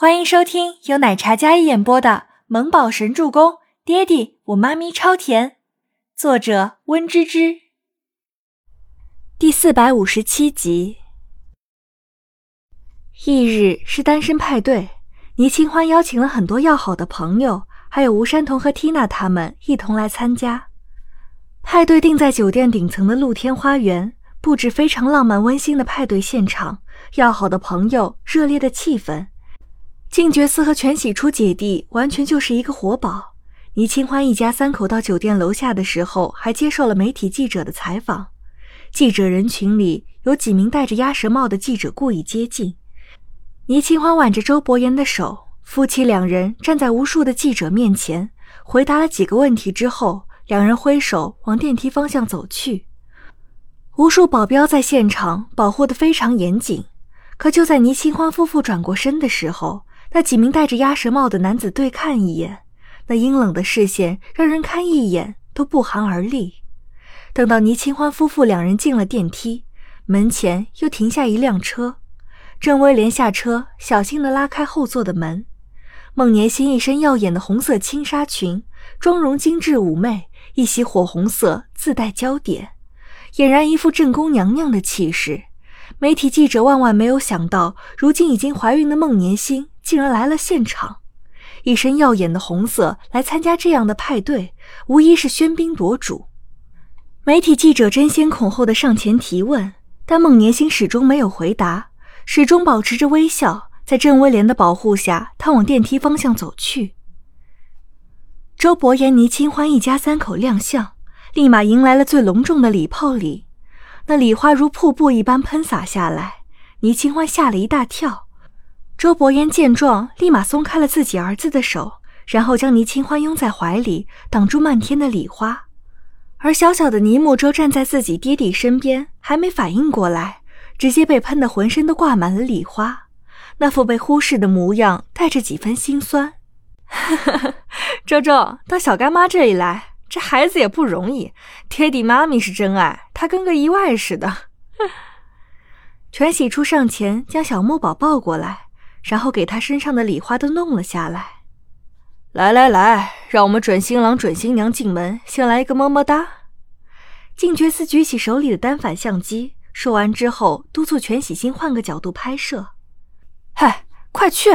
欢迎收听由奶茶嘉一演播的《萌宝神助攻》，爹地我妈咪超甜，作者温芝芝。第四百五十七集。翌日是单身派对，倪清欢邀请了很多要好的朋友，还有吴山童和缇娜他们一同来参加。派对定在酒店顶层的露天花园，布置非常浪漫温馨的派对现场，要好的朋友，热烈的气氛。静觉寺和全喜初姐弟完全就是一个活宝。倪清欢一家三口到酒店楼下的时候，还接受了媒体记者的采访。记者人群里有几名戴着鸭舌帽的记者故意接近。倪清欢挽着周伯言的手，夫妻两人站在无数的记者面前，回答了几个问题之后，两人挥手往电梯方向走去。无数保镖在现场保护的非常严谨。可就在倪清欢夫妇转过身的时候，那几名戴着鸭舌帽的男子对看一眼，那阴冷的视线让人看一眼都不寒而栗。等到倪清欢夫妇两人进了电梯，门前又停下一辆车，郑威廉下车，小心地拉开后座的门。孟年心一身耀眼的红色轻纱裙，妆容精致妩媚，一袭火红色自带焦点，俨然一副正宫娘娘的气势。媒体记者万万没有想到，如今已经怀孕的孟年星。竟然来了现场，一身耀眼的红色来参加这样的派对，无疑是喧宾夺主。媒体记者争先恐后的上前提问，但孟年星始终没有回答，始终保持着微笑，在郑威廉的保护下，他往电梯方向走去。周伯言、倪清欢一家三口亮相，立马迎来了最隆重的礼炮礼，那礼花如瀑布一般喷洒下来，倪清欢吓了一大跳。周伯言见状，立马松开了自己儿子的手，然后将倪清欢拥在怀里，挡住漫天的礼花。而小小的倪木舟站在自己爹地身边，还没反应过来，直接被喷得浑身都挂满了礼花，那副被忽视的模样，带着几分心酸。哈哈周周到小干妈这里来，这孩子也不容易，爹地妈咪是真爱，他跟个意外似的。全喜初上前将小木宝抱过来。然后给他身上的礼花都弄了下来。来来来，让我们准新郎、准新娘进门，先来一个么么哒。静觉寺举起手里的单反相机，说完之后，督促全喜星换个角度拍摄。嗨，快去！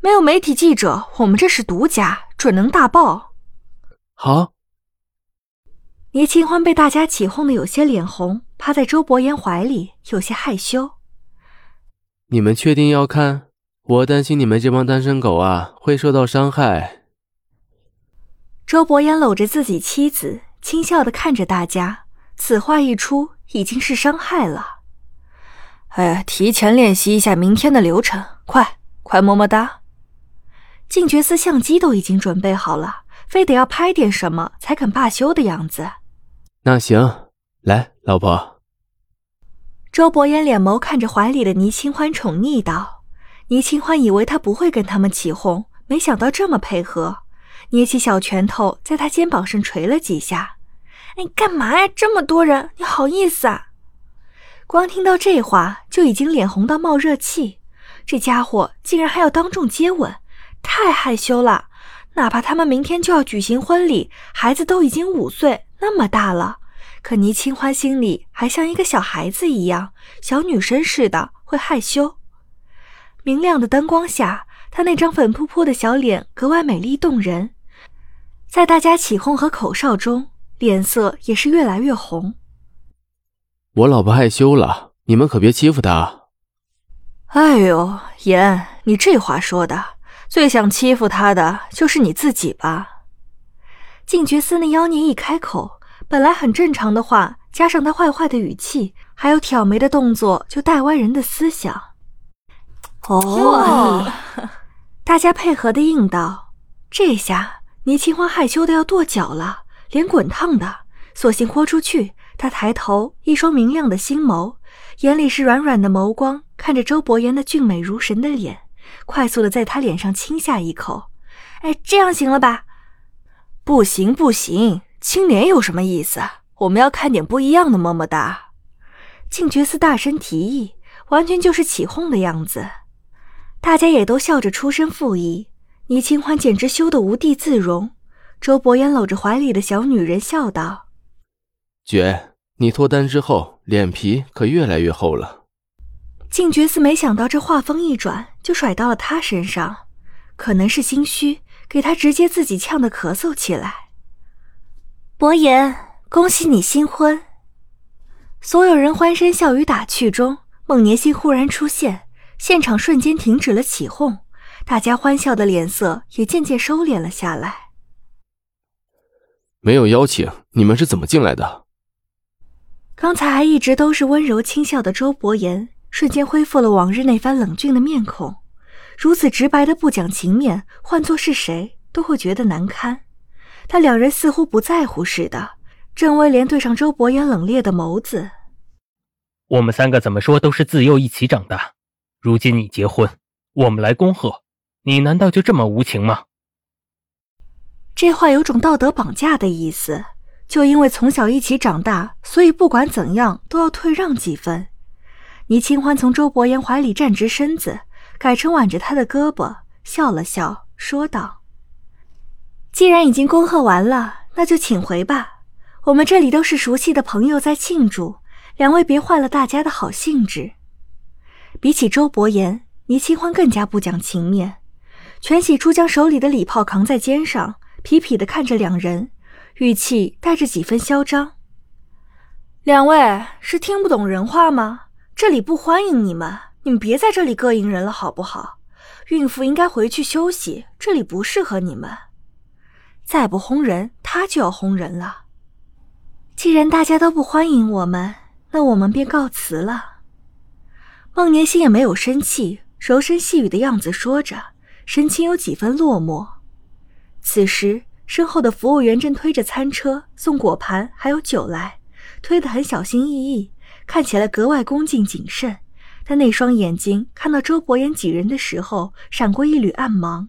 没有媒体记者，我们这是独家，准能大爆。好。倪清欢被大家起哄的有些脸红，趴在周伯言怀里，有些害羞。你们确定要看？我担心你们这帮单身狗啊会受到伤害。周伯言搂着自己妻子，轻笑的看着大家。此话一出，已经是伤害了。哎，提前练习一下明天的流程，快快么么哒！静觉寺相机都已经准备好了，非得要拍点什么才肯罢休的样子。那行，来，老婆。周伯言脸眸看着怀里的倪清欢，宠溺道。倪清欢以为他不会跟他们起哄，没想到这么配合，捏起小拳头在他肩膀上捶了几下。你干嘛呀？这么多人，你好意思啊？光听到这话就已经脸红到冒热气。这家伙竟然还要当众接吻，太害羞了。哪怕他们明天就要举行婚礼，孩子都已经五岁那么大了，可倪清欢心里还像一个小孩子一样，小女生似的会害羞。明亮的灯光下，她那张粉扑扑的小脸格外美丽动人。在大家起哄和口哨中，脸色也是越来越红。我老婆害羞了，你们可别欺负她。哎呦，言，你这话说的，最想欺负她的就是你自己吧？静觉寺那妖孽一开口，本来很正常的话，加上他坏坏的语气，还有挑眉的动作，就带歪人的思想。哦，大家配合的应道。这下倪清欢害羞的要跺脚了，脸滚烫的，索性豁出去。他抬头，一双明亮的星眸，眼里是软软的眸光，看着周伯言那俊美如神的脸，快速的在他脸上亲下一口。哎，这样行了吧？不行不行，亲脸有什么意思？我们要看点不一样的么么哒。静觉寺大声提议，完全就是起哄的样子。大家也都笑着出声附议。倪清欢简直羞得无地自容。周伯言搂着怀里的小女人，笑道：“觉，你脱单之后，脸皮可越来越厚了。”静觉寺没想到这话锋一转，就甩到了他身上，可能是心虚，给他直接自己呛得咳嗽起来。伯言，恭喜你新婚！所有人欢声笑语打趣中，孟年心忽然出现，现场瞬间停止了起哄，大家欢笑的脸色也渐渐收敛了下来。没有邀请，你们是怎么进来的？刚才还一直都是温柔轻笑的周伯言，瞬间恢复了往日那番冷峻的面孔。如此直白的不讲情面，换做是谁都会觉得难堪。但两人似乎不在乎似的。郑威廉对上周伯言冷冽的眸子：“我们三个怎么说都是自幼一起长大，如今你结婚，我们来恭贺，你难道就这么无情吗？”这话有种道德绑架的意思，就因为从小一起长大，所以不管怎样都要退让几分。倪清欢从周伯言怀里站直身子，改成挽着他的胳膊，笑了笑，说道：“既然已经恭贺完了，那就请回吧。我们这里都是熟悉的朋友在庆祝，两位别坏了大家的好兴致。”比起周伯言，倪清欢更加不讲情面。全喜初将手里的礼炮扛在肩上。痞痞的看着两人，语气带着几分嚣张。两位是听不懂人话吗？这里不欢迎你们，你们别在这里膈应人了，好不好？孕妇应该回去休息，这里不适合你们。再不轰人，他就要轰人了。既然大家都不欢迎我们，那我们便告辞了。孟年心也没有生气，柔声细语的样子说着，神情有几分落寞。此时，身后的服务员正推着餐车送果盘还有酒来，推得很小心翼翼，看起来格外恭敬谨慎。但那双眼睛看到周伯言几人的时候，闪过一缕暗芒。